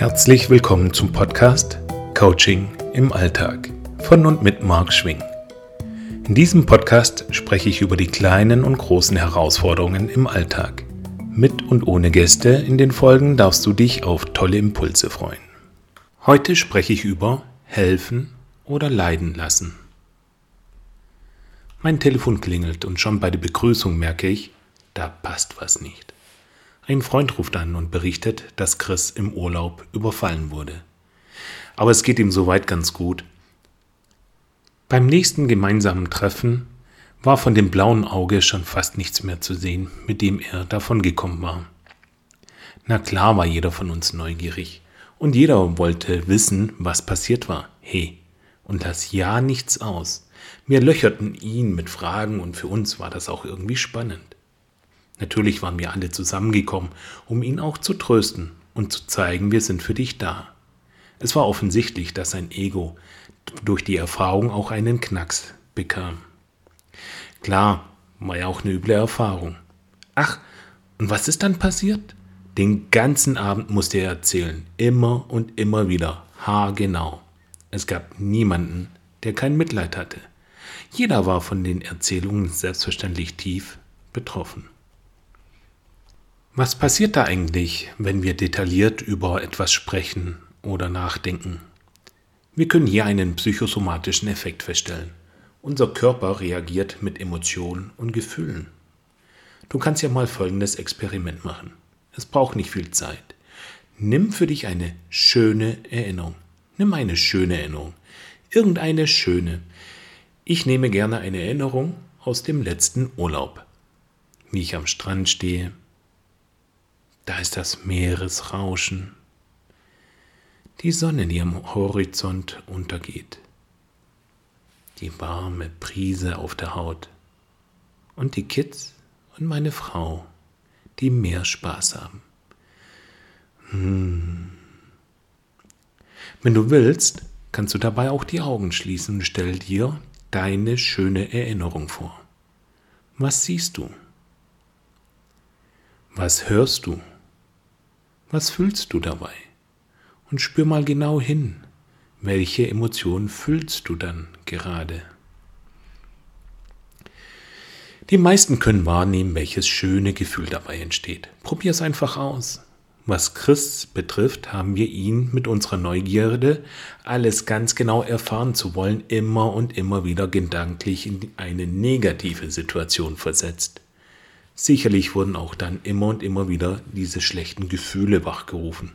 Herzlich willkommen zum Podcast Coaching im Alltag von und mit Marc Schwing. In diesem Podcast spreche ich über die kleinen und großen Herausforderungen im Alltag. Mit und ohne Gäste in den Folgen darfst du dich auf tolle Impulse freuen. Heute spreche ich über helfen oder leiden lassen. Mein Telefon klingelt und schon bei der Begrüßung merke ich, da passt was nicht. Ein Freund ruft an und berichtet, dass Chris im Urlaub überfallen wurde. Aber es geht ihm soweit ganz gut. Beim nächsten gemeinsamen Treffen war von dem blauen Auge schon fast nichts mehr zu sehen, mit dem er davongekommen war. Na klar war jeder von uns neugierig und jeder wollte wissen, was passiert war. Hey, und lass ja nichts aus. Wir löcherten ihn mit Fragen und für uns war das auch irgendwie spannend. Natürlich waren wir alle zusammengekommen, um ihn auch zu trösten und zu zeigen, wir sind für dich da. Es war offensichtlich, dass sein Ego durch die Erfahrung auch einen Knacks bekam. Klar, war ja auch eine üble Erfahrung. Ach, und was ist dann passiert? Den ganzen Abend musste er erzählen, immer und immer wieder, haargenau. Es gab niemanden, der kein Mitleid hatte. Jeder war von den Erzählungen selbstverständlich tief betroffen. Was passiert da eigentlich, wenn wir detailliert über etwas sprechen oder nachdenken? Wir können hier einen psychosomatischen Effekt feststellen. Unser Körper reagiert mit Emotionen und Gefühlen. Du kannst ja mal folgendes Experiment machen. Es braucht nicht viel Zeit. Nimm für dich eine schöne Erinnerung. Nimm eine schöne Erinnerung. Irgendeine schöne. Ich nehme gerne eine Erinnerung aus dem letzten Urlaub. Wie ich am Strand stehe, da ist das Meeresrauschen. Die Sonne, die am Horizont untergeht. Die warme Brise auf der Haut. Und die Kids und meine Frau, die mehr Spaß haben. Hm. Wenn du willst, kannst du dabei auch die Augen schließen und stell dir deine schöne Erinnerung vor. Was siehst du? Was hörst du? Was fühlst du dabei? Und spür mal genau hin, welche Emotionen fühlst du dann gerade? Die meisten können wahrnehmen, welches schöne Gefühl dabei entsteht. Probier es einfach aus. Was Chris betrifft, haben wir ihn mit unserer Neugierde, alles ganz genau erfahren zu wollen, immer und immer wieder gedanklich in eine negative Situation versetzt. Sicherlich wurden auch dann immer und immer wieder diese schlechten Gefühle wachgerufen.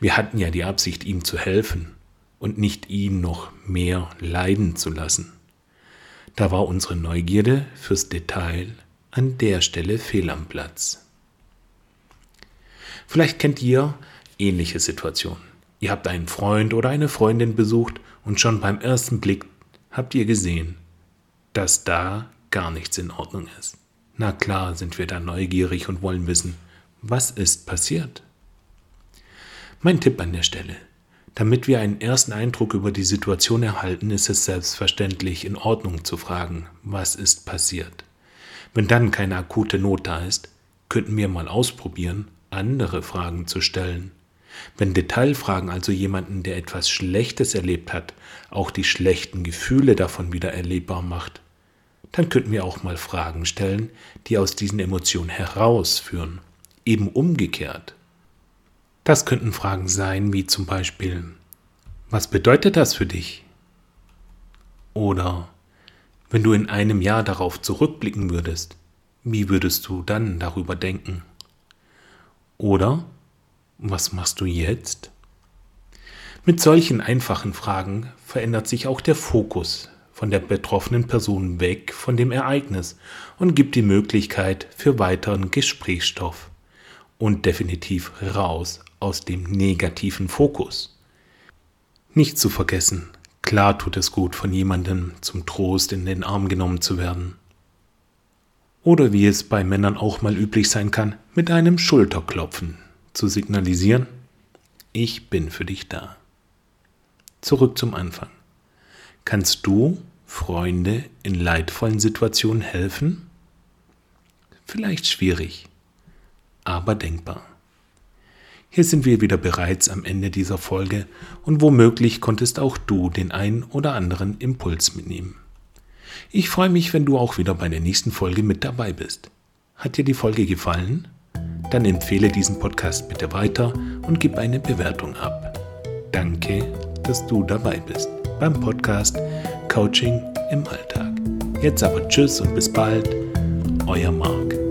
Wir hatten ja die Absicht, ihm zu helfen und nicht ihn noch mehr leiden zu lassen. Da war unsere Neugierde fürs Detail an der Stelle fehl am Platz. Vielleicht kennt ihr ähnliche Situationen. Ihr habt einen Freund oder eine Freundin besucht und schon beim ersten Blick habt ihr gesehen, dass da gar nichts in Ordnung ist. Na klar sind wir da neugierig und wollen wissen, was ist passiert? Mein Tipp an der Stelle. Damit wir einen ersten Eindruck über die Situation erhalten, ist es selbstverständlich in Ordnung zu fragen, was ist passiert. Wenn dann keine akute Not da ist, könnten wir mal ausprobieren, andere Fragen zu stellen. Wenn Detailfragen also jemanden, der etwas Schlechtes erlebt hat, auch die schlechten Gefühle davon wieder erlebbar macht, dann könnten wir auch mal Fragen stellen, die aus diesen Emotionen herausführen. Eben umgekehrt. Das könnten Fragen sein wie zum Beispiel, was bedeutet das für dich? Oder wenn du in einem Jahr darauf zurückblicken würdest, wie würdest du dann darüber denken? Oder was machst du jetzt? Mit solchen einfachen Fragen verändert sich auch der Fokus von der betroffenen Person weg von dem Ereignis und gibt die Möglichkeit für weiteren Gesprächsstoff und definitiv raus aus dem negativen Fokus. Nicht zu vergessen, klar tut es gut, von jemandem zum Trost in den Arm genommen zu werden. Oder wie es bei Männern auch mal üblich sein kann, mit einem Schulterklopfen zu signalisieren, ich bin für dich da. Zurück zum Anfang. Kannst du Freunde in leidvollen Situationen helfen? Vielleicht schwierig, aber denkbar. Hier sind wir wieder bereits am Ende dieser Folge und womöglich konntest auch du den ein oder anderen Impuls mitnehmen. Ich freue mich, wenn du auch wieder bei der nächsten Folge mit dabei bist. Hat dir die Folge gefallen? Dann empfehle diesen Podcast bitte weiter und gib eine Bewertung ab. Danke, dass du dabei bist beim Podcast Coaching im Alltag. Jetzt aber Tschüss und bis bald, euer Marc.